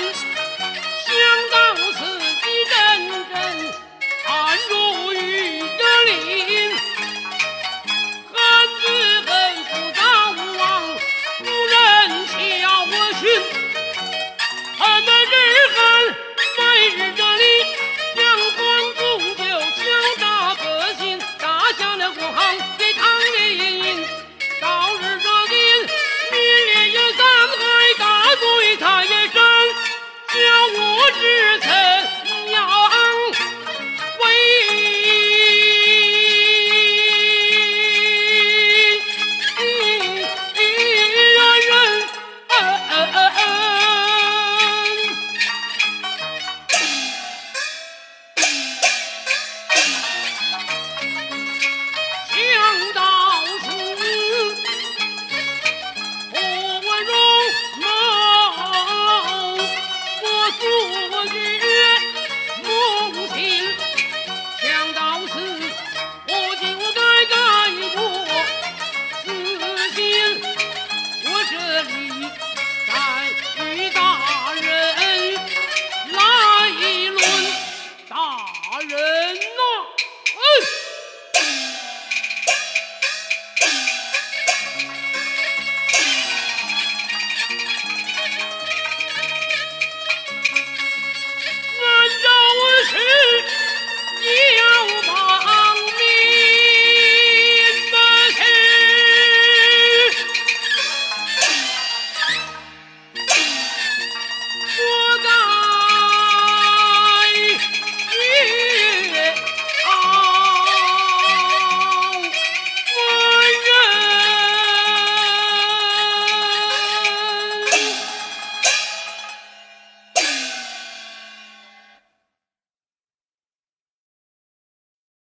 Hans! 不知